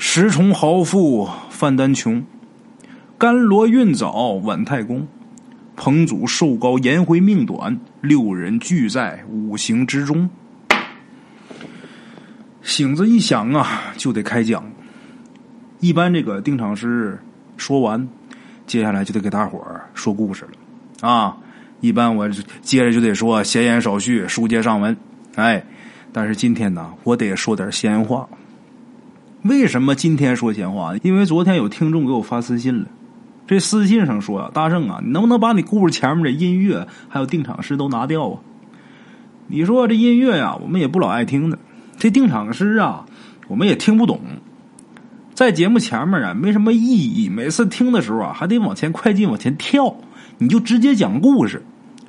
石崇豪富范丹穷，甘罗运早晚太公。彭祖寿高颜回命短，六人俱在五行之中。醒子一响啊，就得开讲。一般这个定场诗说完，接下来就得给大伙儿说故事了啊。一般我接着就得说闲言少叙，书接上文。哎，但是今天呢，我得说点闲话。为什么今天说闲话？因为昨天有听众给我发私信了，这私信上说，大圣啊，你能不能把你故事前面的音乐还有定场诗都拿掉啊？你说这音乐呀，我们也不老爱听的；这定场诗啊，我们也听不懂。在节目前面啊，没什么意义。每次听的时候啊，还得往前快进，往前跳。你就直接讲故事。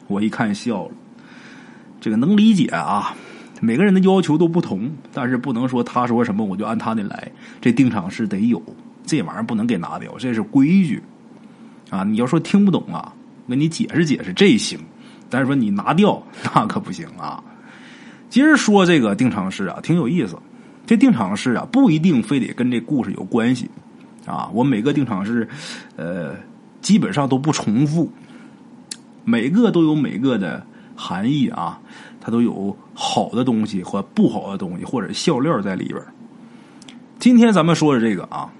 我一看笑了，这个能理解啊。每个人的要求都不同，但是不能说他说什么我就按他的来。这定场诗得有，这玩意儿不能给拿掉，这是规矩啊！你要说听不懂啊，我给你解释解释，这行。但是说你拿掉那可不行啊！今儿说这个定场诗啊，挺有意思。这定场诗啊，不一定非得跟这故事有关系啊。我每个定场诗，呃，基本上都不重复，每个都有每个的含义啊。它都有好的东西和不好的东西，或者笑料在里边。今天咱们说的这个啊，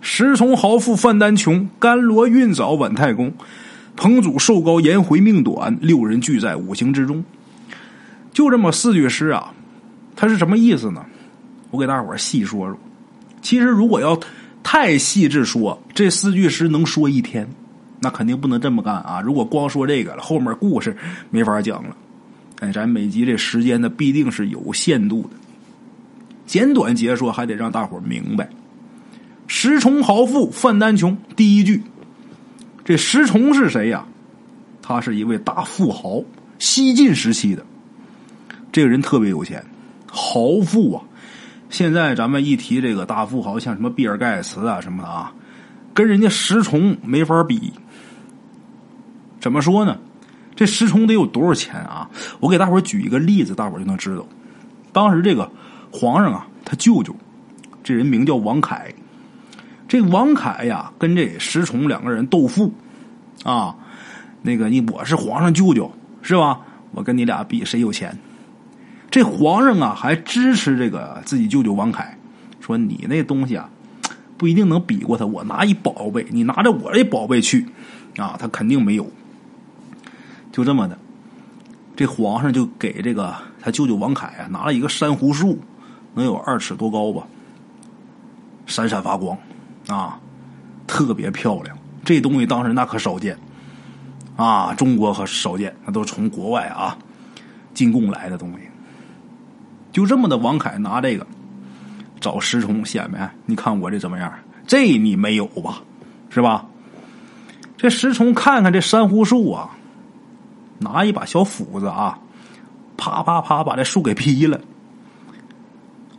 石崇豪富范丹穷，甘罗运早晚太公，彭祖寿高颜回命短，六人俱在五行之中。就这么四句诗啊，它是什么意思呢？我给大伙细说说。其实如果要太细致说，这四句诗能说一天，那肯定不能这么干啊！如果光说这个了，后面故事没法讲了。哎，咱每集这时间呢，必定是有限度的。简短截说，还得让大伙明白。石崇豪富范丹穷，第一句，这石崇是谁呀？他是一位大富豪，西晋时期的。这个人特别有钱，豪富啊！现在咱们一提这个大富豪，像什么比尔盖茨啊什么的啊，跟人家石崇没法比。怎么说呢？这石崇得有多少钱啊？我给大伙举一个例子，大伙就能知道。当时这个皇上啊，他舅舅，这人名叫王凯。这王凯呀，跟这石崇两个人斗富啊。那个你我是皇上舅舅是吧？我跟你俩比谁有钱。这皇上啊，还支持这个自己舅舅王凯，说你那东西啊，不一定能比过他。我拿一宝贝，你拿着我这宝贝去啊，他肯定没有。就这么的，这皇上就给这个他舅舅王凯啊拿了一个珊瑚树，能有二尺多高吧，闪闪发光，啊，特别漂亮。这东西当时那可少见，啊，中国可少见，那都是从国外啊进贡来的东西。就这么的，王凯拿这个找石崇显摆，你看我这怎么样？这你没有吧？是吧？这石崇看看这珊瑚树啊。拿一把小斧子啊，啪啪啪把这树给劈了。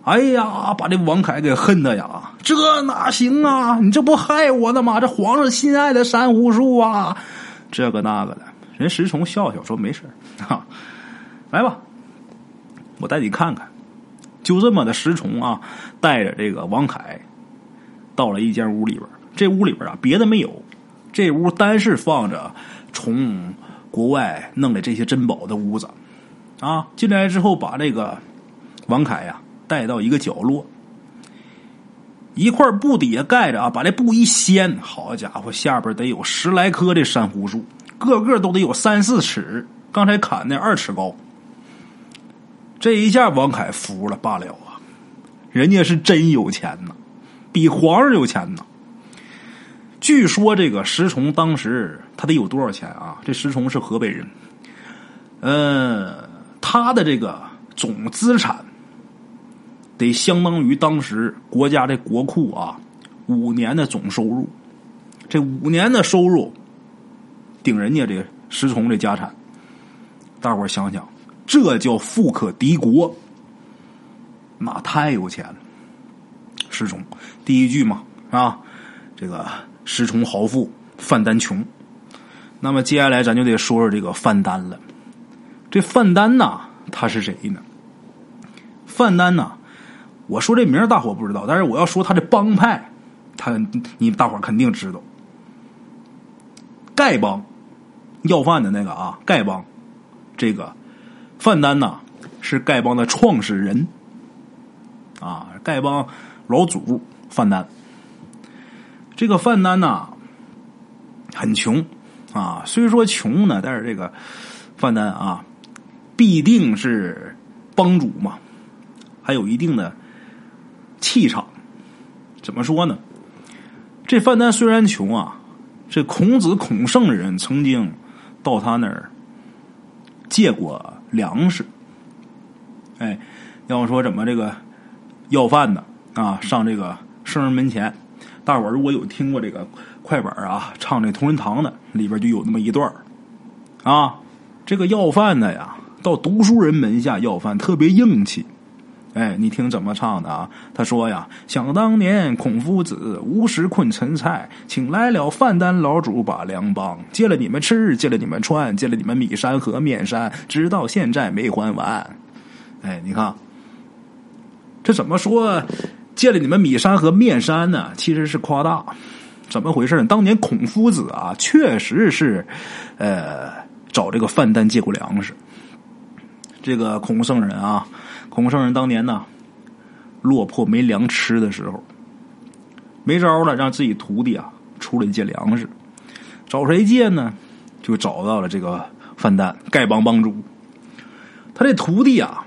哎呀，把这王凯给恨的呀！这哪行啊？你这不害我呢吗？这皇上心爱的珊瑚树啊，这个那个的。人石崇笑笑说：“没事啊，来吧，我带你看看。”就这么的，石崇啊，带着这个王凯到了一间屋里边。这屋里边啊，别的没有，这屋单是放着从。国外弄的这些珍宝的屋子，啊，进来之后把这个王凯呀带到一个角落，一块布底下盖着啊，把这布一掀，好家伙，下边得有十来棵这珊瑚树，个个都得有三四尺，刚才砍那二尺高。这一下王凯服了罢了啊，人家是真有钱呐，比皇上有钱呐。据说这个石崇当时他得有多少钱啊？这石崇是河北人，嗯，他的这个总资产得相当于当时国家的国库啊五年的总收入，这五年的收入顶人家这石崇的家产，大伙想想，这叫富可敌国。那太有钱了。石崇，第一句嘛，啊，这个石崇豪富，范丹穷。那么接下来咱就得说说这个范丹了。这范丹呐，他是谁呢？范丹呐，我说这名大伙不知道，但是我要说他的帮派，他你大伙肯定知道。丐帮，要饭的那个啊，丐帮，这个范丹呐是丐帮的创始人，啊，丐帮老祖范丹。这个范丹呐很穷啊，虽说穷呢，但是这个范丹啊必定是帮主嘛。还有一定的气场，怎么说呢？这范丹虽然穷啊，这孔子孔圣人曾经到他那儿借过粮食。哎，要说怎么这个要饭的啊，上这个圣人门前，大伙儿如果有听过这个快板啊，唱这同仁堂的，里边就有那么一段啊，这个要饭的呀，到读书人门下要饭，特别硬气。哎，你听怎么唱的啊？他说呀：“想当年孔夫子无食困陈蔡，请来了范丹老主把粮帮，借了你们吃，借了你们穿，借了你们米山和面山，直到现在没还完。”哎，你看，这怎么说借了你们米山和面山呢？其实是夸大。怎么回事？当年孔夫子啊，确实是呃找这个范丹借过粮食。这个孔圣人啊。孔圣人当年呢，落魄没粮吃的时候，没招了，让自己徒弟啊出来借粮食。找谁借呢？就找到了这个范丹，丐帮帮主。他这徒弟啊，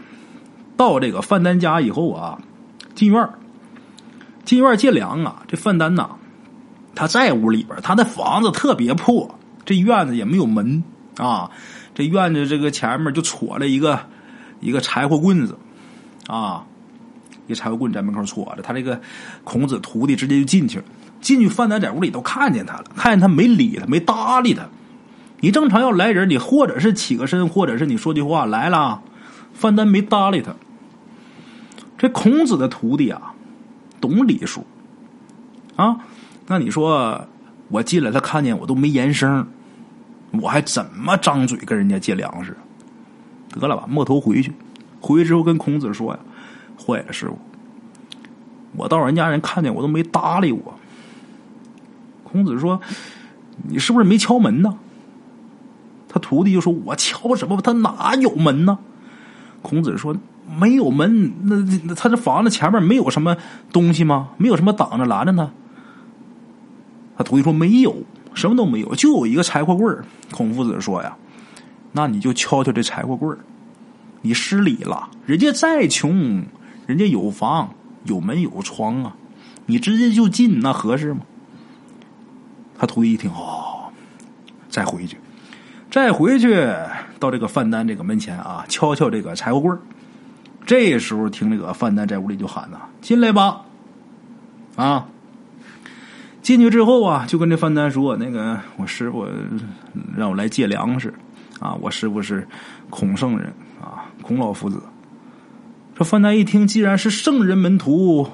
到这个范丹家以后啊，进院进院借粮啊。这范丹呐，他在屋里边，他的房子特别破，这院子也没有门啊。这院子这个前面就戳了一个一个柴火棍子。啊，一柴火棍在门口戳着，他这个孔子徒弟直接就进去了。进去，范丹在屋里都看见他了，看见他没理他，没搭理他。你正常要来人，你或者是起个身，或者是你说句话来了。范丹没搭理他。这孔子的徒弟啊，懂礼数啊。那你说我进来，他看见我都没言声，我还怎么张嘴跟人家借粮食？得了吧，摸头回去。回去之后跟孔子说呀：“坏了，师傅，我到人家人看见我都没搭理我。”孔子说：“你是不是没敲门呢？”他徒弟就说：“我敲什么？他哪有门呢？”孔子说：“没有门，那那他这房子前面没有什么东西吗？没有什么挡着拦着他？”他徒弟说：“没有，什么都没有，就有一个柴火棍孔夫子说：“呀，那你就敲敲这柴火棍你失礼了，人家再穷，人家有房有门有窗啊，你直接就进那合适吗？他徒弟一听哦，再回去，再回去到这个范丹这个门前啊，敲敲这个柴火棍这时候听这个范丹在屋里就喊呐：“进来吧！”啊，进去之后啊，就跟这范丹说：“那个我师傅让我来借粮食啊，我师傅是孔圣人。”孔老夫子，这范丹一听，既然是圣人门徒，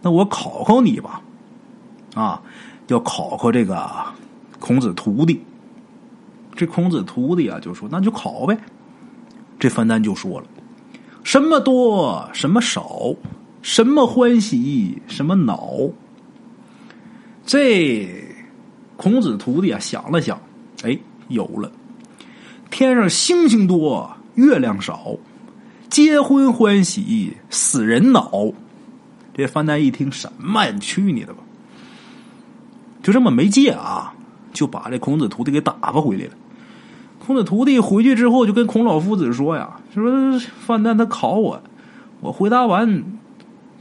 那我考考你吧，啊，要考考这个孔子徒弟。这孔子徒弟啊，就说那就考呗。这范丹就说了：什么多，什么少，什么欢喜，什么恼。这孔子徒弟啊，想了想，哎，有了，天上星星多。月亮少，结婚欢喜，死人恼。这范丹一听，什么？你去你的吧！就这么没借啊，就把这孔子徒弟给打发回来了。孔子徒弟回去之后，就跟孔老夫子说呀：“说范丹他考我，我回答完，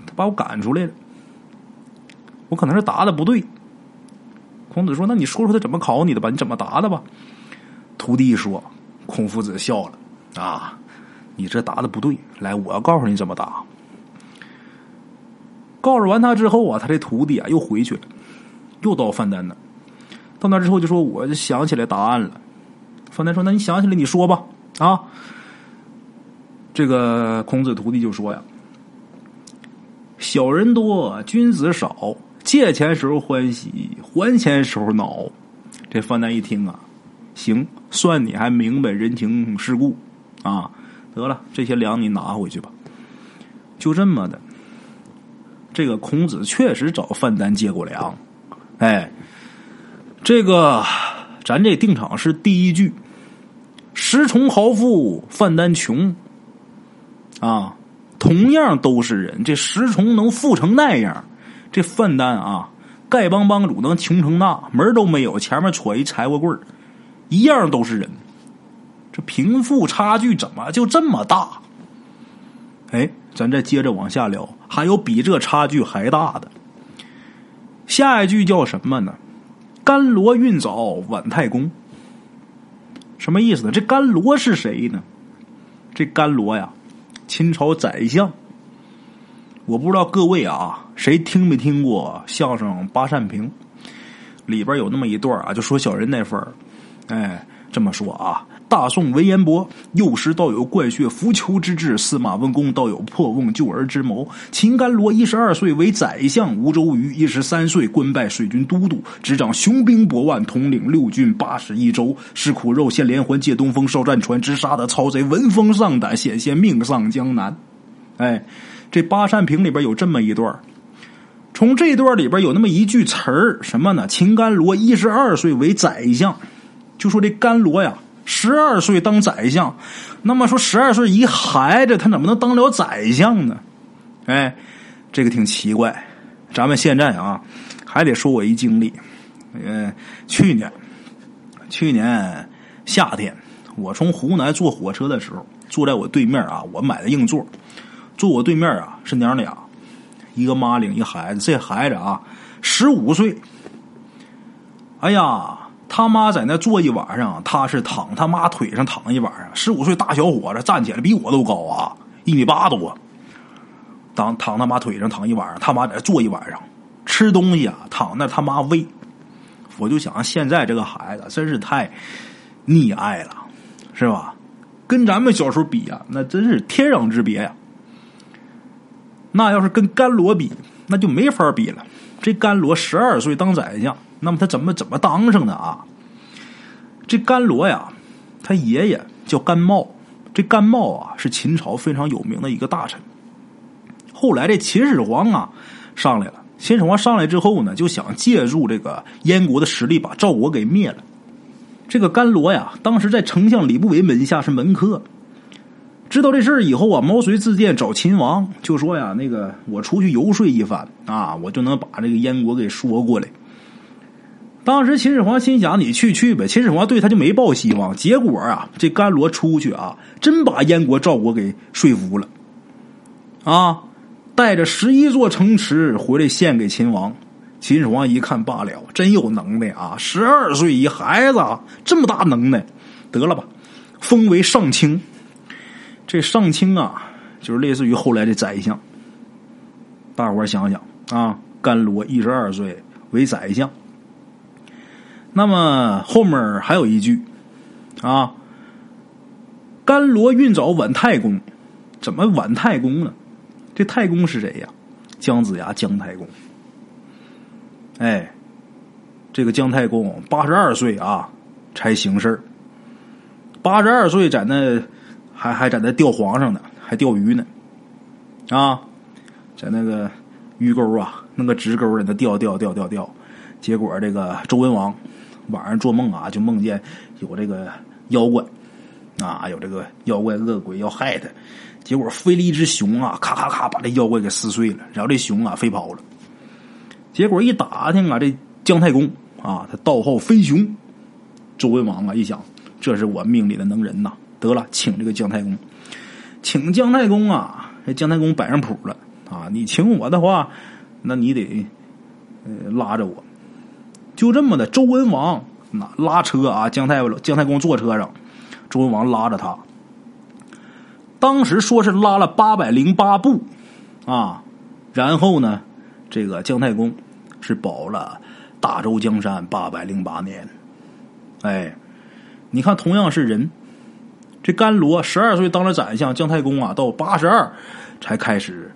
他把我赶出来了。我可能是答的不对。”孔子说：“那你说说他怎么考你的吧？你怎么答的吧？”徒弟说：“孔夫子笑了。”啊，你这答的不对，来，我要告诉你怎么答。告诉完他之后啊，他这徒弟啊又回去了，又到范丹那。到那之后就说：“我就想起来答案了。”范丹说：“那你想起来你说吧。”啊，这个孔子徒弟就说呀：“小人多，君子少。借钱时候欢喜，还钱时候恼。这范丹一听啊，行，算你还明白人情世故啊！得了，这些粮你拿回去吧。就这么的，这个孔子确实找范丹借过粮。哎，这个咱这定场诗第一句：“石崇豪富，范丹穷。”啊，同样都是人，这石崇能富成那样。这范丹啊，丐帮帮主能穷成那门都没有，前面戳一柴火棍一样都是人。这贫富差距怎么就这么大？哎，咱再接着往下聊，还有比这差距还大的。下一句叫什么呢？甘罗运早晚太公，什么意思呢？这甘罗是谁呢？这甘罗呀，秦朝宰相。我不知道各位啊。谁听没听过相声《八扇屏》里边有那么一段啊？就说小人那份儿，哎，这么说啊：大宋文彦博幼时倒有怪血扶求之志，司马温公倒有破瓮救儿之谋。秦甘罗一十二岁为宰相，吴周瑜一十三岁官拜水军都督，执掌雄兵百万，统领六郡八十一州。吃苦肉，献连环，借东风，烧战船，直杀的曹贼闻风丧胆，险些命丧江南。哎，这《八扇屏》里边有这么一段从这段里边有那么一句词儿，什么呢？秦甘罗一十二岁为宰相，就说这甘罗呀，十二岁当宰相。那么说，十二岁一孩子，他怎么能当了宰相呢？哎，这个挺奇怪。咱们现在啊，还得说我一经历。嗯，去年，去年夏天，我从湖南坐火车的时候，坐在我对面啊，我买的硬座，坐我对面啊是娘俩。一个妈领一孩子，这孩子啊，十五岁。哎呀，他妈在那坐一晚上，他是躺他妈腿上躺一晚上。十五岁大小伙子站起来比我都高啊，一米八多。当躺他妈腿上躺一晚上，他妈在那坐一晚上，吃东西啊，躺那他妈喂。我就想，现在这个孩子真是太溺爱了，是吧？跟咱们小时候比啊，那真是天壤之别呀。那要是跟甘罗比，那就没法比了。这甘罗十二岁当宰相，那么他怎么怎么当上的啊？这甘罗呀，他爷爷叫甘茂，这甘茂啊是秦朝非常有名的一个大臣。后来这秦始皇啊上来了，秦始皇上来之后呢，就想借助这个燕国的实力把赵国给灭了。这个甘罗呀，当时在丞相李不韦门下是门客。知道这事儿以后啊，毛遂自荐找秦王，就说呀：“那个我出去游说一番啊，我就能把这个燕国给说过来。”当时秦始皇心想：“你去去呗。”秦始皇对他就没抱希望。结果啊，这甘罗出去啊，真把燕国赵国给说服了，啊，带着十一座城池回来献给秦王。秦始皇一看罢了，真有能耐啊！十二岁一孩子这么大能耐，得了吧，封为上卿。这上卿啊，就是类似于后来的宰相。大伙想想啊，甘罗一十二岁为宰相。那么后面还有一句啊，甘罗运早晚太公，怎么晚太公呢？这太公是谁呀？姜子牙姜太公。哎，这个姜太公八十二岁啊才行事八十二岁在那。还还在那钓皇上呢，还钓鱼呢，啊，在那个鱼钩啊，那个直钩在那钓钓钓钓钓，结果这个周文王晚上做梦啊，就梦见有这个妖怪啊，有这个妖怪恶鬼要害他，结果飞了一只熊啊，咔咔咔把这妖怪给撕碎了，然后这熊啊飞跑了，结果一打听啊，这姜太公啊，他道号飞熊，周文王啊一想，这是我命里的能人呐。得了，请这个姜太公，请姜太公啊！这姜太公摆上谱了啊！你请我的话，那你得拉着我。就这么的，周文王那拉车啊，姜太姜太公坐车上，周文王拉着他。当时说是拉了八百零八步啊，然后呢，这个姜太公是保了大周江山八百零八年。哎，你看，同样是人。这甘罗十二岁当了宰相，姜太公啊到八十二才开始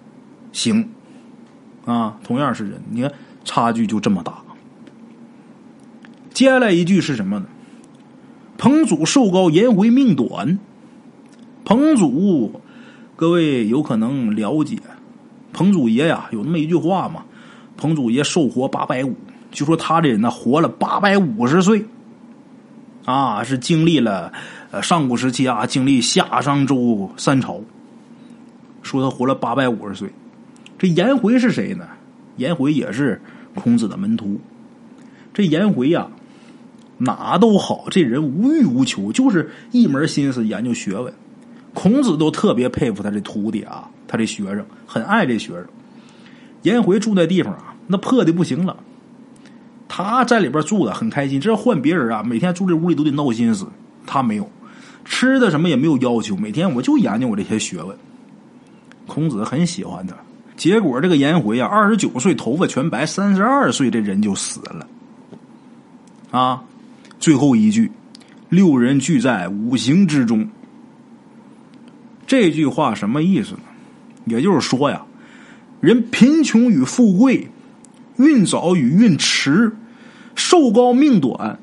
行，啊，同样是人，你看差距就这么大。接下来一句是什么呢？彭祖寿高，颜回命短。彭祖，各位有可能了解，彭祖爷呀，有那么一句话嘛？彭祖爷寿活八百五，就说他这人呢，活了八百五十岁，啊，是经历了呃上古时期啊，经历夏商周三朝，说他活了八百五十岁。这颜回是谁呢？颜回也是孔子的门徒。这颜回呀，哪都好，这人无欲无求，就是一门心思研究学问。孔子都特别佩服他这徒弟啊，他这学生很爱这学生。颜回住那地方啊，那破的不行了。他在里边住的很开心，这要换别人啊，每天住这屋里都得闹心思。他没有，吃的什么也没有要求，每天我就研究我这些学问。孔子很喜欢他，结果这个颜回啊，二十九岁头发全白，三十二岁这人就死了。啊，最后一句，六人聚在五行之中。这句话什么意思呢？也就是说呀，人贫穷与富贵，运早与运迟，寿高命短，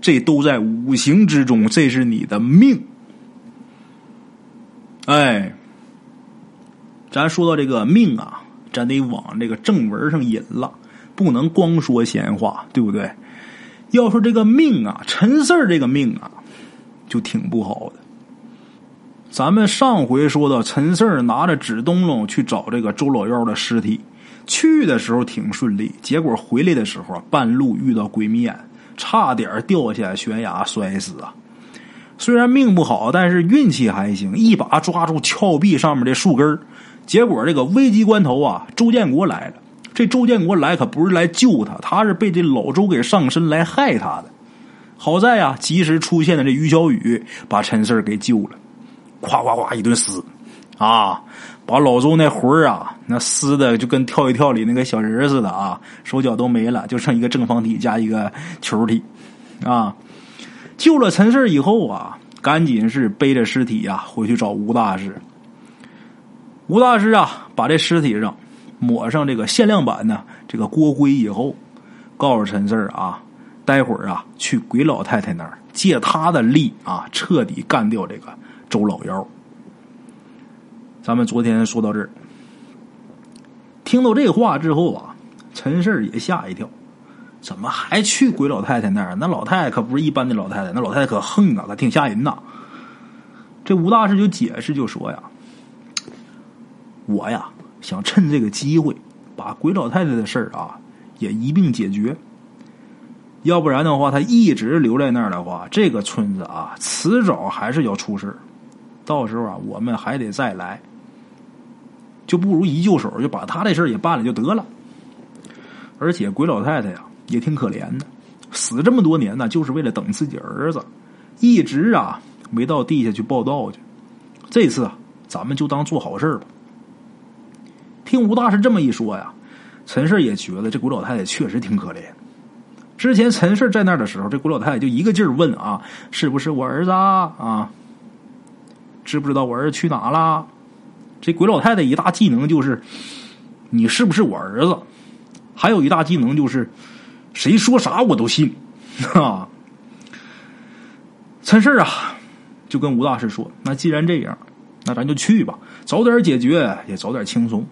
这都在五行之中，这是你的命。哎，咱说到这个命啊，咱得往这个正文上引了，不能光说闲话，对不对？要说这个命啊，陈四儿这个命啊，就挺不好的。咱们上回说到，陈四儿拿着纸灯笼去找这个周老幺的尸体，去的时候挺顺利，结果回来的时候半路遇到鬼迷眼，差点掉下悬崖摔死啊！虽然命不好，但是运气还行，一把抓住峭壁上面的树根结果这个危急关头啊，周建国来了。这周建国来可不是来救他，他是被这老周给上身来害他的。好在呀，及时出现的这于小雨把陈四给救了。夸夸夸一顿撕，啊，把老周那魂儿啊，那撕的就跟跳一跳里那个小人似的啊，手脚都没了，就剩一个正方体加一个球体，啊，救了陈氏以后啊，赶紧是背着尸体呀回去找吴大师。吴大师啊，把这尸体上抹上这个限量版的这个锅灰以后，告诉陈四啊，待会儿啊去鬼老太太那儿借他的力啊，彻底干掉这个。周老幺，咱们昨天说到这儿，听到这话之后啊，陈氏也吓一跳，怎么还去鬼老太太那儿？那老太太可不是一般的老太太，那老太太可横啊，可挺吓人呐。这吴大师就解释就说呀：“我呀，想趁这个机会把鬼老太太的事儿啊也一并解决。”要不然的话，他一直留在那儿的话，这个村子啊，迟早还是要出事到时候啊，我们还得再来，就不如一就手，就把他这事也办了就得了。而且鬼老太太呀，也挺可怜的，死这么多年呢，就是为了等自己儿子，一直啊没到地下去报道去。这次啊，咱们就当做好事吧。听吴大师这么一说呀，陈氏也觉得这鬼老太太确实挺可怜。之前陈氏在那儿的时候，这鬼老太太就一个劲儿问啊：“是不是我儿子啊？知不知道我儿子去哪了？”这鬼老太太一大技能就是：“你是不是我儿子？”还有一大技能就是：“谁说啥我都信。”啊！陈氏啊，就跟吴大师说：“那既然这样，那咱就去吧，早点解决也早点轻松。”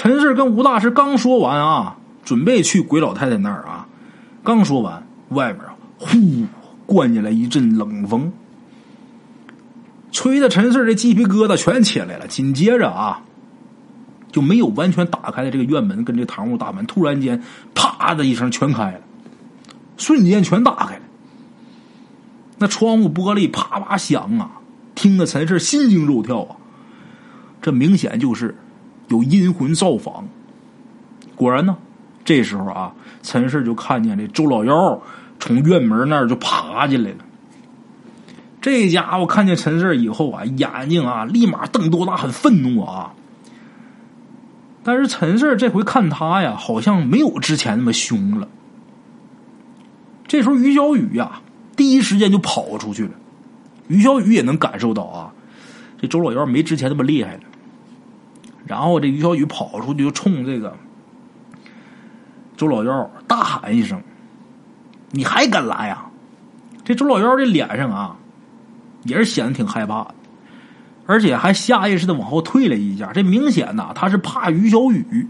陈氏跟吴大师刚说完啊。准备去鬼老太太那儿啊！刚说完，外面啊，呼，灌进来一阵冷风，吹的陈四这鸡皮疙瘩全起来了。紧接着啊，就没有完全打开的这个院门跟这堂屋大门，突然间啪的一声全开了，瞬间全打开了。那窗户玻璃啪啪响啊，听得陈氏心惊肉跳啊！这明显就是有阴魂造访。果然呢。这时候啊，陈氏就看见这周老幺从院门那儿就爬进来了。这家伙看见陈氏以后啊，眼睛啊立马瞪多大，很愤怒啊。但是陈氏这回看他呀，好像没有之前那么凶了。这时候于小雨呀，第一时间就跑出去了。于小雨也能感受到啊，这周老幺没之前那么厉害了。然后这于小雨跑出去就冲这个周老幺大喊一声：“你还敢来呀！”这周老幺这脸上啊，也是显得挺害怕，而且还下意识的往后退了一下。这明显呐，他是怕于小雨。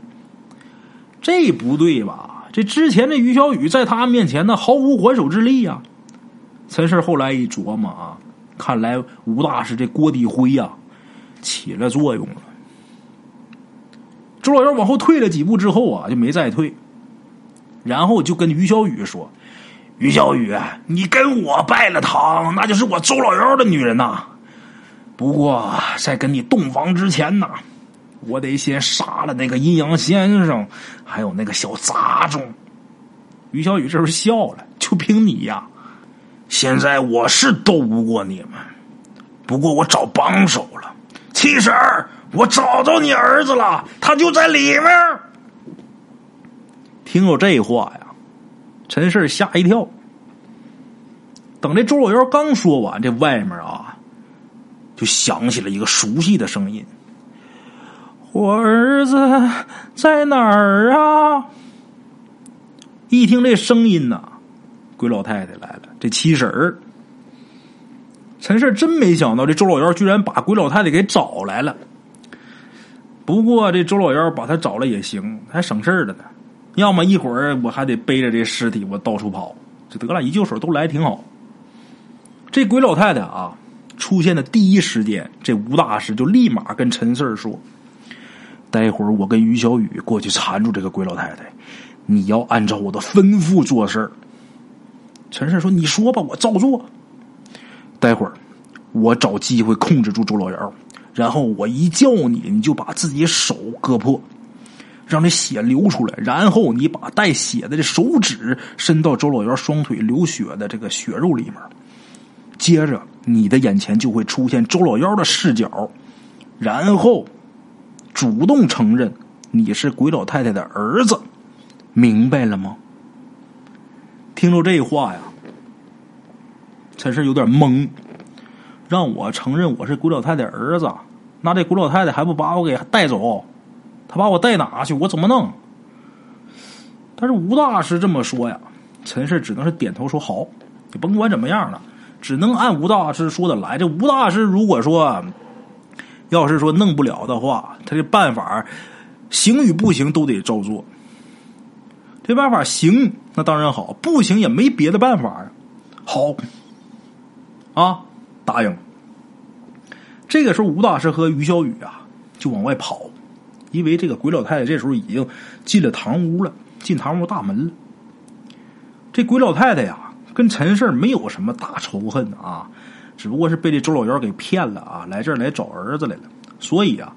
这不对吧？这之前这于小雨在他面前呢，毫无还手之力呀。陈氏后来一琢磨啊，看来吴大师这锅底灰呀，起了作用了。周老幺往后退了几步之后啊，就没再退，然后就跟于小雨说：“于小雨，你跟我拜了堂，那就是我周老幺的女人呐。不过在跟你洞房之前呐。”我得先杀了那个阴阳先生，还有那个小杂种。于小雨这时候笑了，就凭你呀！现在我是斗不过你们，不过我找帮手了。七婶，我找着你儿子了，他就在里面。听着这话呀，陈氏吓一跳。等这周老幺刚说完，这外面啊，就响起了一个熟悉的声音。我儿子在哪儿啊？一听这声音呐，鬼老太太来了，这七婶儿。陈氏真没想到，这周老幺居然把鬼老太太给找来了。不过这周老幺把他找了也行，还省事儿了呢。要么一会儿我还得背着这尸体我到处跑，就得了，一救手都来挺好。这鬼老太太啊，出现的第一时间，这吴大师就立马跟陈四说。待会儿我跟于小雨过去缠住这个鬼老太太，你要按照我的吩咐做事儿。陈氏说：“你说吧，我照做。”待会儿我找机会控制住周老幺，然后我一叫你，你就把自己手割破，让这血流出来，然后你把带血的这手指伸到周老幺双腿流血的这个血肉里面，接着你的眼前就会出现周老幺的视角，然后。主动承认你是鬼老太太的儿子，明白了吗？听着这话呀，陈氏有点懵。让我承认我是鬼老太太儿子，那这鬼老太太还不把我给带走？他把我带哪去？我怎么弄？但是吴大师这么说呀，陈氏只能是点头说好。你甭管怎么样了，只能按吴大师说的来。这吴大师如果说……要是说弄不了的话，他这办法行与不行都得照做。这办法行，那当然好；不行也没别的办法啊。好，啊，答应。这个时候，吴大师和于小雨啊就往外跑，因为这个鬼老太太这时候已经进了堂屋了，进堂屋大门了。这鬼老太太呀，跟陈氏没有什么大仇恨啊。只不过是被这周老幺给骗了啊，来这儿来找儿子来了。所以啊，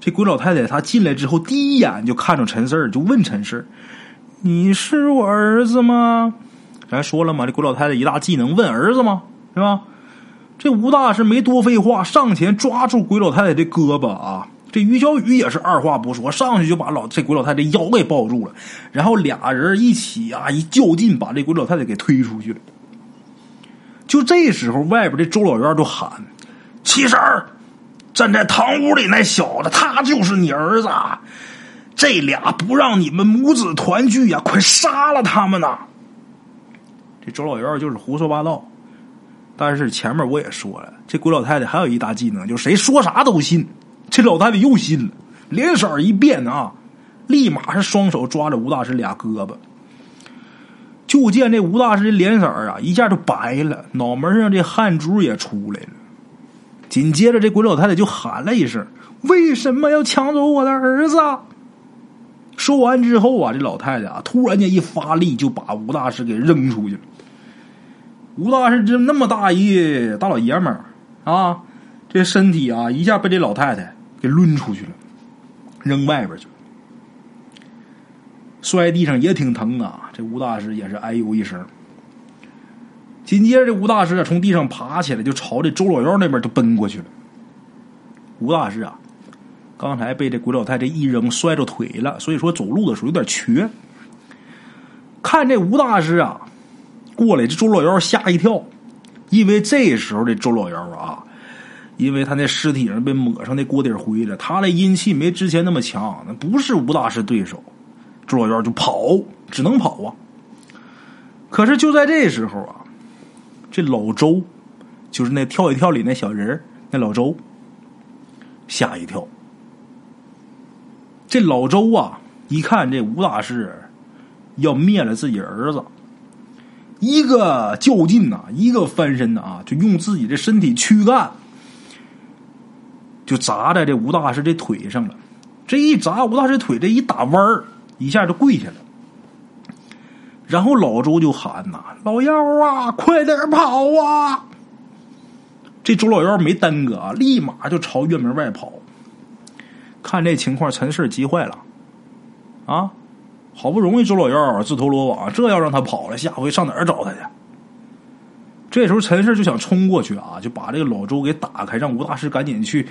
这鬼老太太她进来之后，第一眼就看着陈四儿，就问陈四儿：“你是我儿子吗？”咱说了嘛，这鬼老太太一大技能，问儿子吗？是吧？这吴大师没多废话，上前抓住鬼老太太的胳膊啊！这于小雨也是二话不说，上去就把老这鬼老太太腰给抱住了，然后俩人一起啊一较劲，把这鬼老太太给推出去了。就这时候，外边这周老院就喊：“七婶儿，站在堂屋里那小子，他就是你儿子。这俩不让你们母子团聚呀，快杀了他们呐！”这周老院就是胡说八道。但是前面我也说了，这鬼老太太还有一大技能，就是谁说啥都信。这老太太又信了，脸色一变啊，立马是双手抓着吴大师俩胳膊。就见这吴大师的脸色啊，一下就白了，脑门上这汗珠也出来了。紧接着，这鬼老太太就喊了一声：“为什么要抢走我的儿子？”说完之后啊，这老太太啊，突然间一发力，就把吴大师给扔出去了。吴大师这那么大一大老爷们儿啊，这身体啊，一下被这老太太给抡出去了，扔外边去了。摔地上也挺疼啊！这吴大师也是哎呦一声。紧接着，这吴大师啊从地上爬起来，就朝这周老幺那边就奔过去了。吴大师啊，刚才被这鬼老太太一扔，摔着腿了，所以说走路的时候有点瘸。看这吴大师啊过来，这周老幺吓一跳，因为这时候这周老幺啊因为他那尸体上被抹上那锅底灰了，他的阴气没之前那么强，那不是吴大师对手。周老院就跑，只能跑啊。可是就在这时候啊，这老周，就是那跳一跳里那小人那老周吓一跳。这老周啊，一看这吴大师要灭了自己儿子，一个较劲呐，一个翻身呐啊，就用自己的身体躯干。就砸在这吴大师这腿上了，这一砸吴大师腿，这一打弯儿，一下就跪下了。然后老周就喊呐：“老妖啊，快点跑啊！”这周老妖没耽搁啊，立马就朝院门外跑。看这情况，陈氏急坏了啊！好不容易周老幺自投罗网，这要让他跑了，下回上哪儿找他去？这时候陈氏就想冲过去啊，就把这个老周给打开，让吴大师赶紧去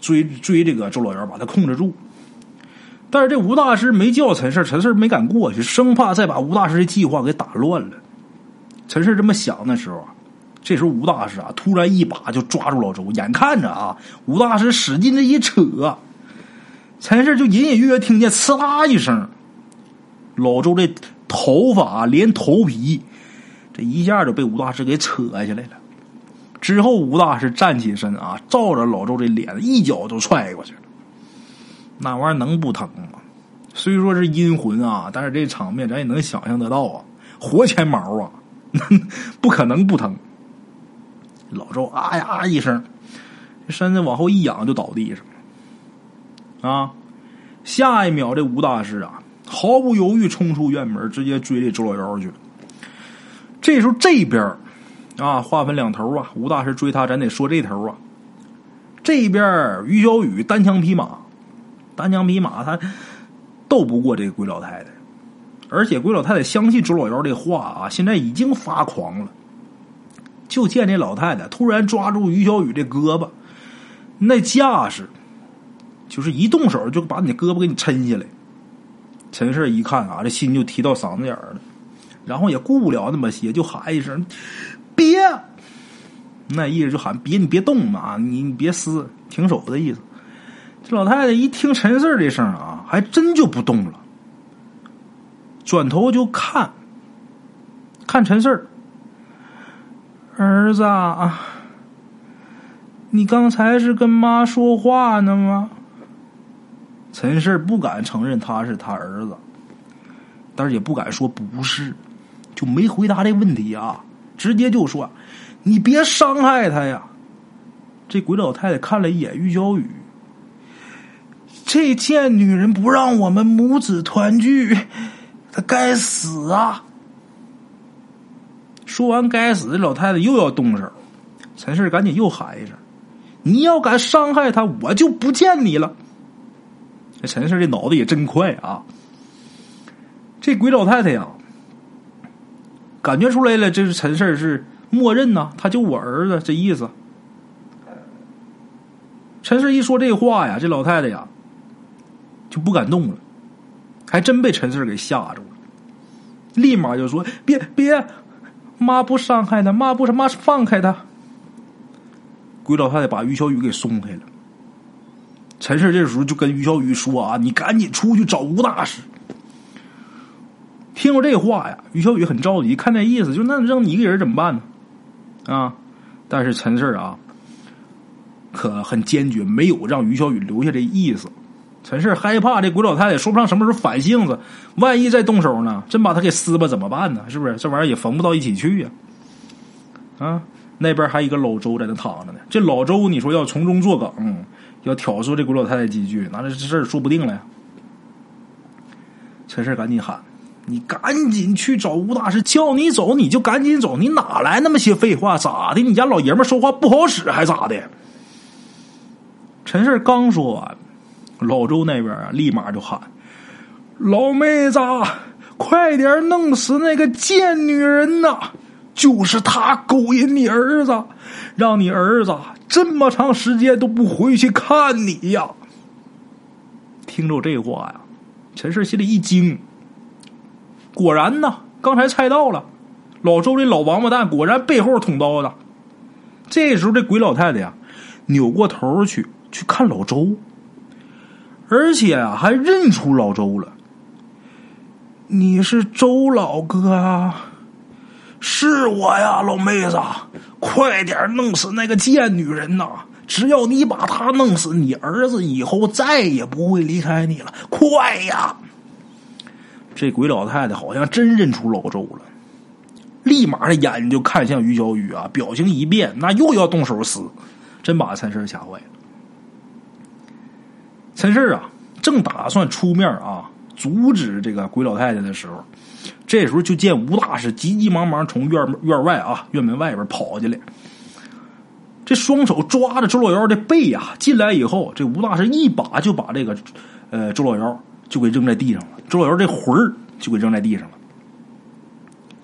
追追这个周老幺，把他控制住。但是这吴大师没叫陈氏，陈氏没敢过去，生怕再把吴大师的计划给打乱了。陈氏这么想的时候啊，这时候吴大师啊突然一把就抓住老周，眼看着啊吴大师使劲的一扯，陈氏就隐隐约约听见呲啦一声，老周这头发啊连头皮。这一下就被吴大师给扯下来了。之后，吴大师站起身啊，照着老周这脸一脚就踹过去了。那玩意儿能不疼吗？虽说是阴魂啊，但是这场面咱也能想象得到啊，活钱毛啊，不可能不疼。老周啊呀一声，身子往后一仰就倒地上了。啊，下一秒这吴大师啊，毫不犹豫冲出院门，直接追这周老幺去了。这时候这边啊，话分两头啊。吴大师追他，咱得说这头啊。这边于小雨单枪匹马，单枪匹马，他斗不过这个鬼老太太。而且鬼老太太相信周老幺这话啊，现在已经发狂了。就见这老太太突然抓住于小雨这胳膊，那架势就是一动手就把你的胳膊给你抻下来。陈氏一看啊，这心就提到嗓子眼儿了。然后也顾不了那么些，就喊一声“别”，那意思就喊“别，你别动嘛，你你别撕，停手的意思。”这老太太一听陈四这声啊，还真就不动了，转头就看，看陈四儿子啊，你刚才是跟妈说话呢吗？陈氏不敢承认他是他儿子，但是也不敢说不是。就没回答这问题啊，直接就说：“你别伤害他呀！”这鬼老太太看了一眼玉娇雨，这贱女人不让我们母子团聚，她该死啊！说完“该死”，的老太太又要动手，陈氏赶紧又喊一声：“你要敢伤害她，我就不见你了！”这陈氏这脑子也真快啊！这鬼老太太呀。感觉出来了，这是陈氏是默认呢，他就我儿子这意思。陈氏一说这话呀，这老太太呀就不敢动了，还真被陈氏给吓着了，立马就说：“别别，妈不伤害他，妈不是妈是放开他。”鬼老太太把于小雨给松开了。陈氏这时候就跟于小雨说：“啊，你赶紧出去找吴大师。”听说这话呀，于小雨很着急，看那意思，就那扔你一个人怎么办呢？啊！但是陈氏啊，可很坚决，没有让于小雨留下这意思。陈氏害怕这鬼老太太说不上什么时候反性子，万一再动手呢，真把他给撕吧怎么办呢？是不是？这玩意儿也缝不到一起去呀！啊，那边还一个老周在那躺着呢。这老周，你说要从中作梗，要挑唆这鬼老太太几句，那这事儿说不定了呀。陈四赶紧喊。你赶紧去找吴大师，叫你走你就赶紧走，你哪来那么些废话？咋的？你家老爷们说话不好使还咋的？陈氏刚说完，老周那边啊立马就喊：“老妹子，快点弄死那个贱女人呐！就是她勾引你儿子，让你儿子这么长时间都不回去看你呀！”听着这话呀，陈氏心里一惊。果然呢，刚才猜到了，老周这老王八蛋果然背后捅刀子。这时候这鬼老太太呀，扭过头去去看老周，而且啊还认出老周了。你是周老哥啊？是我呀，老妹子，快点弄死那个贱女人呐！只要你把她弄死，你儿子以后再也不会离开你了。快呀！这鬼老太太好像真认出老周了，立马的眼睛就看向于小雨啊，表情一变，那又要动手撕，真把陈氏吓坏了。陈氏啊，正打算出面啊阻止这个鬼老太太的时候。这时候就见吴大师急急忙忙从院院外啊院门外边跑进来，这双手抓着周老幺的背呀，进来以后，这吴大师一把就把这个呃周老幺就给扔在地上了，周老幺这魂儿就给扔在地上了。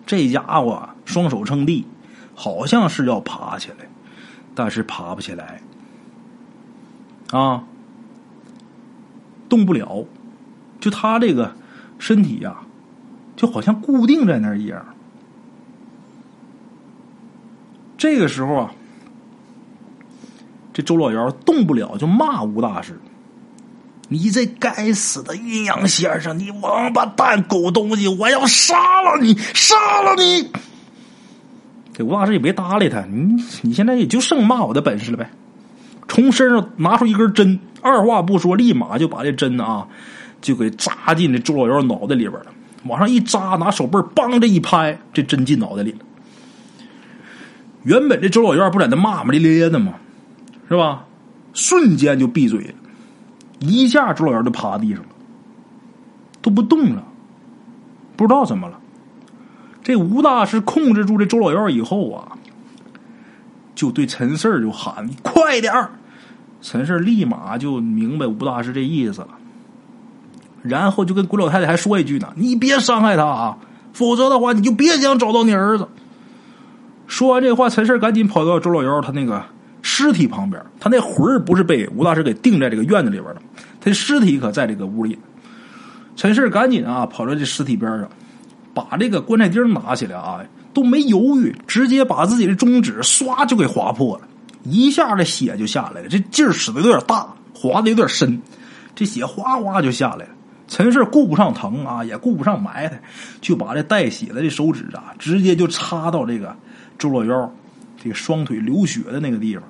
这家伙双手撑地，好像是要爬起来，但是爬不起来啊，动不了，就他这个身体呀。就好像固定在那儿一样。这个时候啊，这周老幺动不了，就骂吴大师：“你这该死的阴阳先生，你王八蛋狗东西，我要杀了你，杀了你！”这吴大师也没搭理他，你你现在也就剩骂我的本事了呗。从身上拿出一根针，二话不说，立马就把这针啊，就给扎进这周老幺脑袋里边了。往上一扎，拿手背儿梆这一拍，这针进脑袋里了。原本这周老院不在那骂骂咧咧的吗？是吧？瞬间就闭嘴了，一下周老院就趴地上了，都不动了，不知道怎么了。这吴大师控制住这周老院以后啊，就对陈四就喊：“快点儿！”陈四立马就明白吴大师这意思了。然后就跟鬼老太太还说一句呢：“你别伤害他啊，否则的话你就别想找到你儿子。”说完这话，陈氏赶紧跑到周老幺他那个尸体旁边，他那魂儿不是被吴大师给定在这个院子里边了，他尸体可在这个屋里。陈氏赶紧啊跑到这尸体边上，把这个棺材钉拿起来啊，都没犹豫，直接把自己的中指唰就给划破了，一下这血就下来了，这劲儿使的有点大，划的有点深，这血哗哗就下来了。陈氏顾不上疼啊，也顾不上埋汰，就把这带血的这手指啊，直接就插到这个周老幺这个双腿流血的那个地方。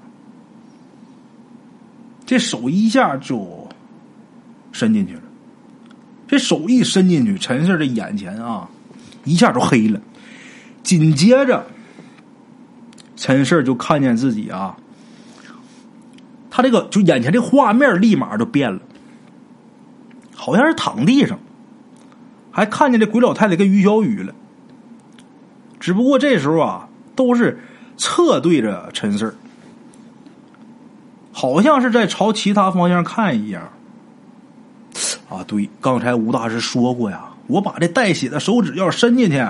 这手一下就伸进去了，这手一伸进去，陈氏这眼前啊一下就黑了。紧接着，陈氏就看见自己啊，他这个就眼前这画面立马就变了。好像是躺地上，还看见这鬼老太太跟于小雨了。只不过这时候啊，都是侧对着陈四，好像是在朝其他方向看一样。啊，对，刚才吴大师说过呀，我把这带血的手指要伸进去，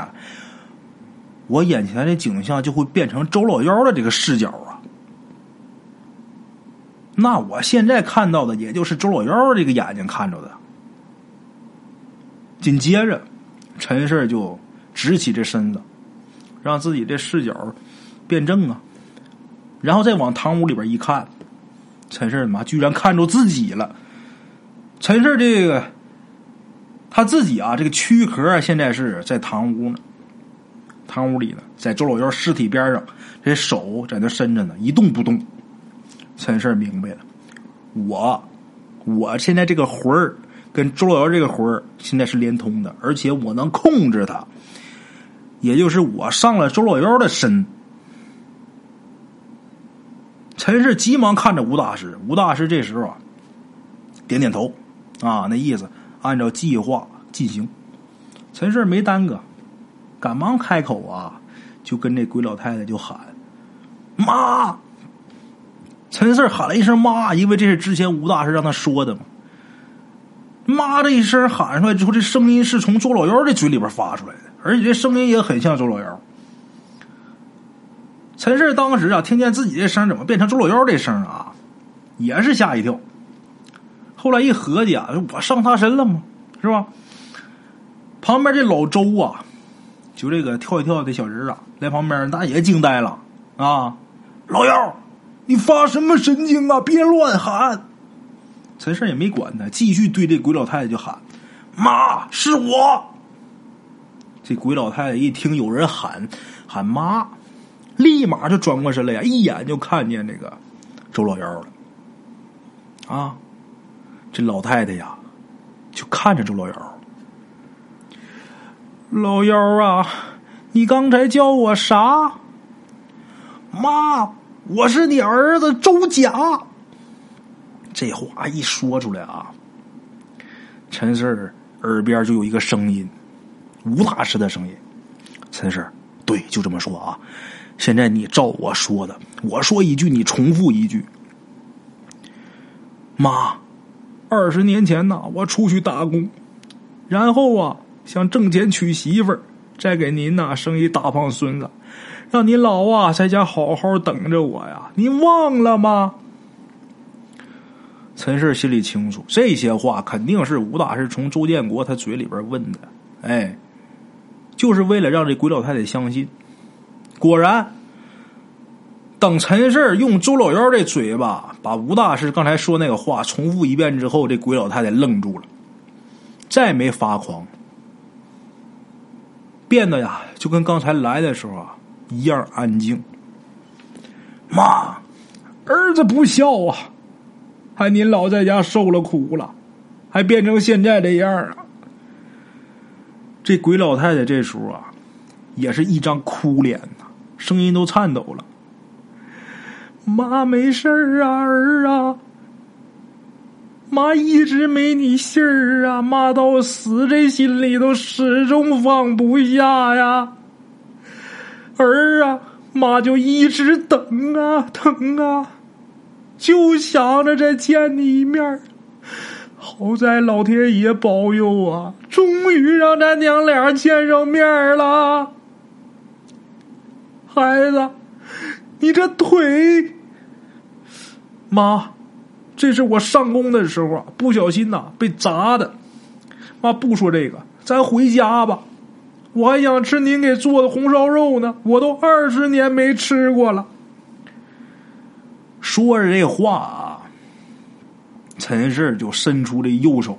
我眼前的景象就会变成周老幺的这个视角啊。那我现在看到的，也就是周老幺这个眼睛看着的。紧接着，陈氏就直起这身子，让自己这视角变正啊，然后再往堂屋里边一看，陈氏妈居然看着自己了。陈氏这个他自己啊，这个躯壳现在是在堂屋呢，堂屋里呢，在周老幺尸体边上，这手在那伸着呢，一动不动。陈氏明白了，我我现在这个魂儿。跟周老幺这个魂儿现在是连通的，而且我能控制他，也就是我上了周老幺的身。陈氏急忙看着吴大师，吴大师这时候啊，点点头，啊，那意思按照计划进行。陈氏没耽搁，赶忙开口啊，就跟这鬼老太太就喊：“妈！”陈四喊了一声“妈”，因为这是之前吴大师让他说的嘛。妈这一声喊出来之后，这声音是从周老幺的嘴里边发出来的，而且这声音也很像周老幺。陈氏当时啊，听见自己这声怎么变成周老幺这声啊，也是吓一跳。后来一合计啊，我上他身了吗？是吧？旁边这老周啊，就这个跳一跳的小人啊，在旁边那也惊呆了啊！老幺，你发什么神经啊？别乱喊！”陈氏也没管他，继续对这鬼老太太就喊：“妈，是我！”这鬼老太太一听有人喊喊妈，立马就转过身来呀，一眼就看见这个周老幺了。啊，这老太太呀，就看着周老幺。老幺啊，你刚才叫我啥？妈，我是你儿子周甲。这话一说出来啊，陈四耳边就有一个声音，吴大师的声音。陈四，对，就这么说啊。现在你照我说的，我说一句，你重复一句。妈，二十年前呐，我出去打工，然后啊。想挣钱娶媳妇儿，再给您呐生一大胖孙子，让您老啊在家好好等着我呀！您忘了吗？陈氏心里清楚，这些话肯定是吴大师从周建国他嘴里边问的，哎，就是为了让这鬼老太太相信。果然，等陈氏用周老幺这嘴巴把吴大师刚才说那个话重复一遍之后，这鬼老太太愣住了，再没发狂。变得呀，就跟刚才来的时候啊一样安静。妈，儿子不孝啊，还您老在家受了苦了，还变成现在这样啊！这鬼老太太这时候啊，也是一张哭脸呐，声音都颤抖了。妈，没事啊，儿啊。妈一直没你信儿啊！妈到死这心里头始终放不下呀。儿啊，妈就一直等啊等啊，就想着再见你一面。好在老天爷保佑啊，终于让咱娘俩见上面了。孩子，你这腿，妈。这是我上工的时候啊，不小心呐被砸的。妈，不说这个，咱回家吧。我还想吃您给做的红烧肉呢，我都二十年没吃过了。说着这话啊，陈氏就伸出这右手。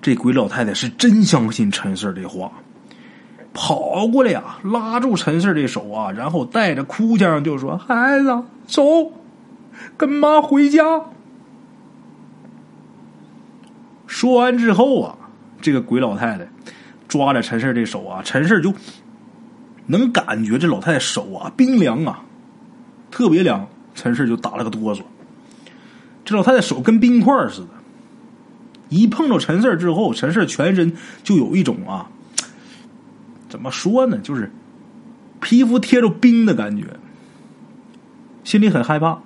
这鬼老太太是真相信陈氏这话，跑过来呀，拉住陈氏的手啊，然后带着哭腔就说：“孩子，走，跟妈回家。”说完之后啊，这个鬼老太太抓着陈氏这手啊，陈氏就能感觉这老太太手啊冰凉啊，特别凉。陈氏就打了个哆嗦。这老太太手跟冰块似的，一碰到陈氏之后，陈氏全身就有一种啊，怎么说呢，就是皮肤贴着冰的感觉，心里很害怕。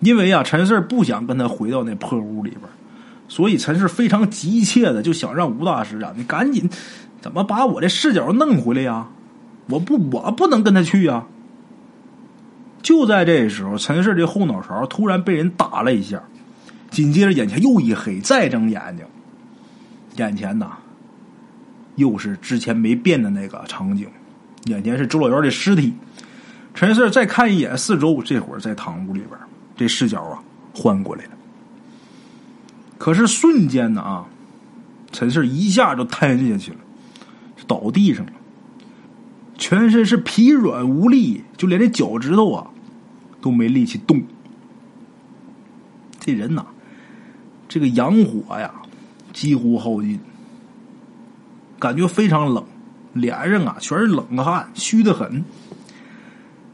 因为啊，陈氏不想跟他回到那破屋里边。所以陈氏非常急切的就想让吴大师啊，你赶紧怎么把我的视角弄回来呀？我不，我不能跟他去呀。就在这时候，陈氏这后脑勺突然被人打了一下，紧接着眼前又一黑，再睁眼睛，眼前呐又是之前没变的那个场景，眼前是周老幺的尸体。陈氏再看一眼四周，这会儿在堂屋里边，这视角啊换过来了。可是瞬间呢啊，陈氏一下就瘫下去了，倒地上了，全身是疲软无力，就连这脚趾头啊都没力气动。这人呐，这个阳火呀几乎耗尽，感觉非常冷，脸上啊全是冷汗，虚的很。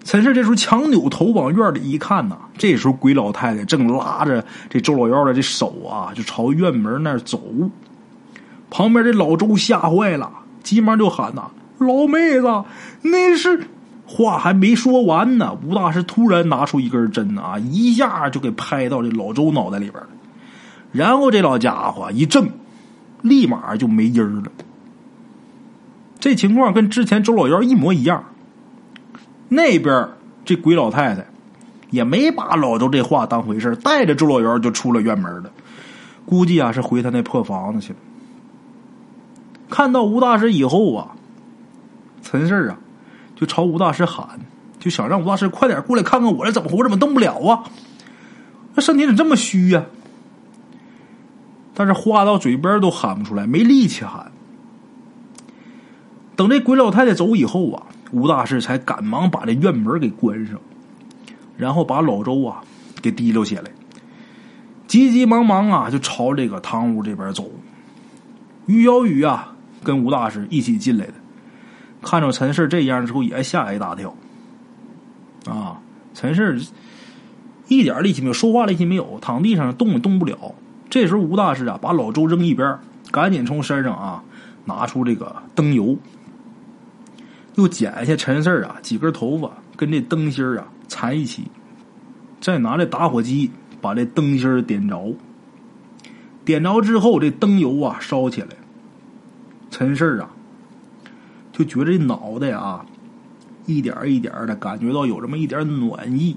陈氏这时候强扭头往院里一看呐，这时候鬼老太太正拉着这周老幺的这手啊，就朝院门那儿走。旁边这老周吓坏了，急忙就喊呐：“老妹子，那是……”话还没说完呢，吴大师突然拿出一根针啊，一下就给拍到这老周脑袋里边了。然后这老家伙一怔，立马就没音儿了。这情况跟之前周老幺一模一样。那边这鬼老太太也没把老周这话当回事带着周老幺就出了院门了。估计啊是回他那破房子去了。看到吴大师以后啊，陈四啊就朝吴大师喊：“就想让吴大师快点过来看看我这怎么活，怎么动不了啊？那身体怎么这么虚呀？但是话到嘴边都喊不出来，没力气喊。等这鬼老太太走以后啊，吴大师才赶忙把这院门给关上，然后把老周啊给提溜起来，急急忙忙啊就朝这个堂屋这边走。于小雨啊跟吴大师一起进来的，看着陈氏这样之后也吓一大跳。啊，陈氏一点力气没有，说话力气没有，躺地上动也动不了。这时候吴大师啊把老周扔一边，赶紧从身上啊拿出这个灯油，又剪下陈氏啊几根头发跟这灯芯啊缠一起，再拿这打火机把这灯芯点着。点着之后，这灯油啊烧起来，陈氏啊就觉得这脑袋啊一点一点的感觉到有这么一点暖意。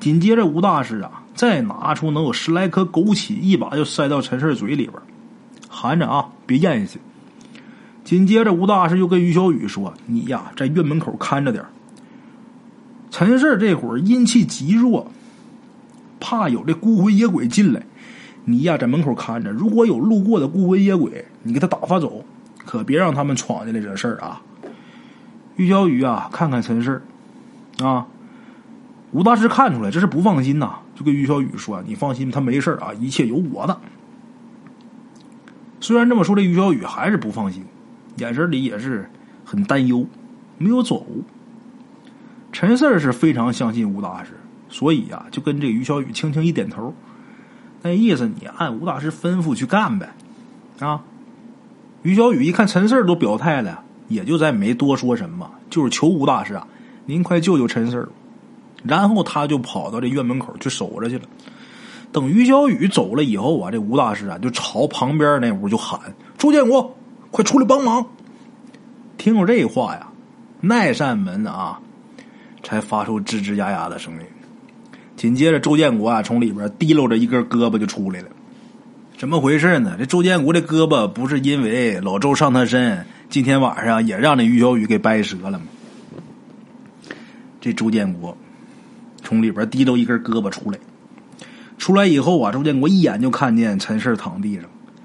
紧接着，吴大师啊再拿出能有十来颗枸杞，一把就塞到陈氏嘴里边，含着啊别咽下去。紧接着，吴大师又跟于小雨说：“你呀在院门口看着点陈氏这会儿阴气极弱，怕有这孤魂野鬼进来。你呀，在门口看着，如果有路过的孤魂野鬼，你给他打发走，可别让他们闯进来惹事儿啊！于小雨啊，看看陈氏，啊，吴大师看出来这是不放心呐，就跟于小雨说：“你放心，他没事啊，一切有我的。”虽然这么说，这于小雨还是不放心，眼神里也是很担忧，没有走。陈四是非常相信吴大师，所以呀，就跟这于小雨轻轻一点头。那意思，你按吴大师吩咐去干呗，啊！于小雨一看陈四都表态了，也就再没多说什么，就是求吴大师啊，您快救救陈四然后他就跑到这院门口去守着去了。等于小雨走了以后啊，这吴大师啊就朝旁边那屋就喊：“周建国，快出来帮忙！”听着这话呀，那扇门啊才发出吱吱呀呀的声音。紧接着，周建国啊从里边提溜着一根胳膊就出来了。怎么回事呢？这周建国的胳膊不是因为老周上他身，今天晚上也让那于小雨给掰折了吗？这周建国从里边提溜一根胳膊出来，出来以后啊，周建国一眼就看见陈氏躺地上，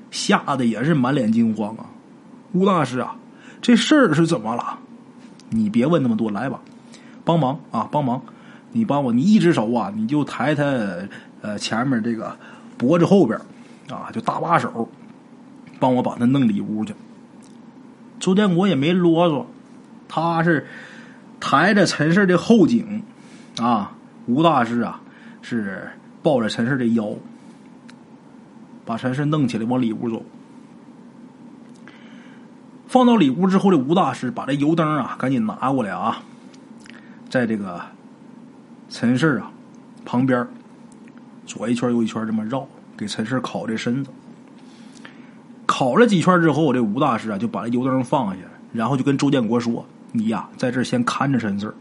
吓得也是满脸惊慌啊！吴大师啊，这事儿是怎么了？你别问那么多，来吧，帮忙啊，帮忙！你帮我，你一只手啊，你就抬他呃前面这个脖子后边啊，就搭把手，帮我把他弄里屋去。周建国也没啰嗦，他是抬着陈氏的后颈啊，吴大师啊是抱着陈氏的腰，把陈氏弄起来往里屋走。放到里屋之后，的吴大师把这油灯啊赶紧拿过来啊，在这个。陈氏啊，旁边左一圈右一圈这么绕，给陈氏烤这身子。烤了几圈之后，这吴大师啊就把这油灯放下，然后就跟周建国说：“你呀，在这先看着陈氏。”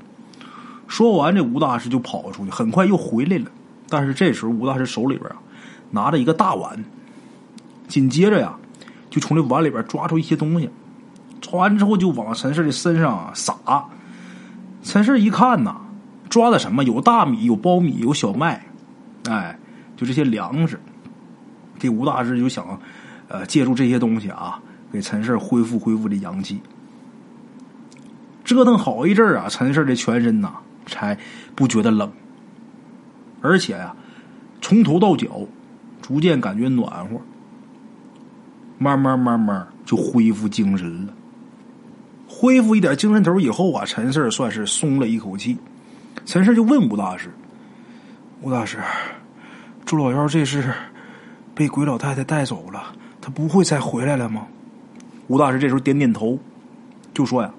说完，这吴大师就跑出去，很快又回来了。但是这时候，吴大师手里边啊拿着一个大碗，紧接着呀就从这碗里边抓出一些东西，抓完之后就往陈氏的身上撒。陈氏一看呐。抓的什么？有大米，有苞米，有小麦，哎，就这些粮食。这吴大师就想，呃，借助这些东西啊，给陈氏恢复恢复这阳气。折腾好一阵啊，陈氏的全身呐才不觉得冷，而且呀，从头到脚逐渐感觉暖和，慢慢慢慢就恢复精神了。恢复一点精神头以后啊，陈氏算是松了一口气。陈氏就问吴大师：“吴大师，朱老幺这是被鬼老太太带走了，他不会再回来了吗？”吴大师这时候点点头，就说：“呀，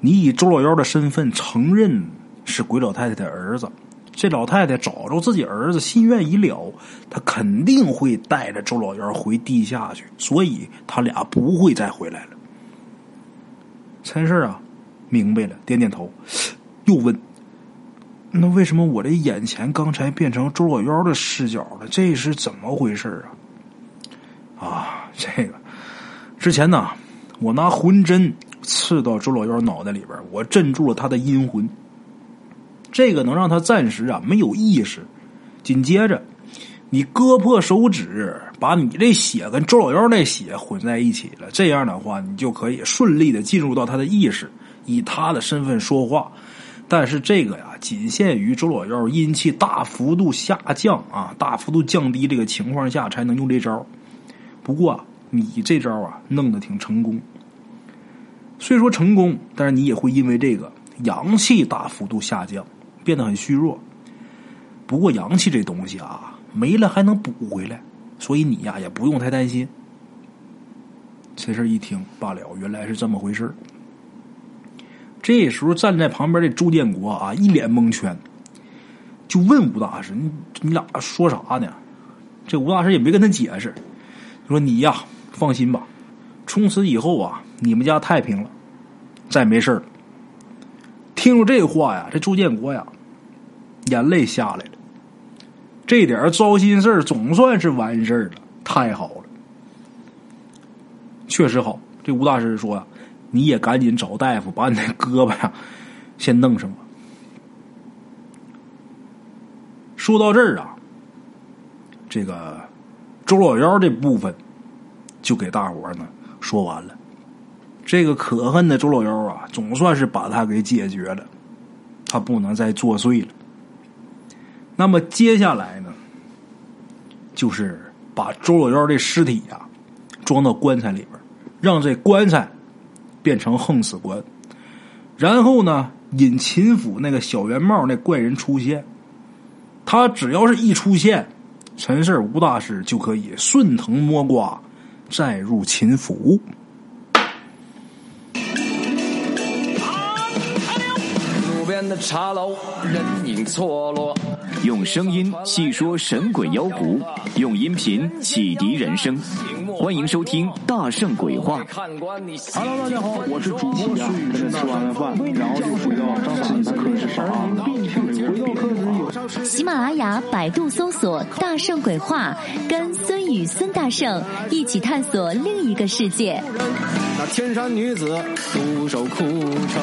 你以周老幺的身份承认是鬼老太太的儿子，这老太太找着自己儿子，心愿已了，他肯定会带着周老幺回地下去，所以他俩不会再回来了。”陈氏啊，明白了，点点头，又问。那为什么我这眼前刚才变成周老幺的视角了？这是怎么回事啊？啊，这个之前呢，我拿魂针刺到周老幺脑袋里边，我镇住了他的阴魂，这个能让他暂时啊没有意识。紧接着，你割破手指，把你这血跟周老幺那血混在一起了。这样的话，你就可以顺利的进入到他的意识，以他的身份说话。但是这个呀，仅限于周老幺阴气大幅度下降啊，大幅度降低这个情况下才能用这招。不过啊你这招啊，弄得挺成功。虽说成功，但是你也会因为这个阳气大幅度下降，变得很虚弱。不过阳气这东西啊，没了还能补回来，所以你呀也不用太担心。这事一听罢了，原来是这么回事这时候站在旁边的朱建国啊，一脸蒙圈，就问吴大师：“你你俩说啥呢？”这吴大师也没跟他解释，说：“你呀，放心吧，从此以后啊，你们家太平了，再没事了。”听着这话呀，这朱建国呀，眼泪下来了。这点糟心事总算是完事了，太好了，确实好。这吴大师说呀。你也赶紧找大夫，把你那胳膊呀先弄上吧。说到这儿啊，这个周老幺这部分就给大伙呢说完了。这个可恨的周老幺啊，总算是把他给解决了，他不能再作祟了。那么接下来呢，就是把周老幺这尸体呀装到棺材里边，让这棺材。变成横死官，然后呢，引秦府那个小圆帽那怪人出现。他只要是一出现，陈氏吴大师就可以顺藤摸瓜，再入秦府。的茶楼，人影错落。用声音细说神鬼妖狐，用音频启迪人生。欢迎收听《大圣鬼话》。Hello，大家好，我是主播孙宇。吃完了饭，然后就回到自己的课室上啊。回到课室有喜马拉雅、百度搜索《大圣鬼话》，跟孙宇、孙大圣一起探索另一个世界。那天山女子独守空城，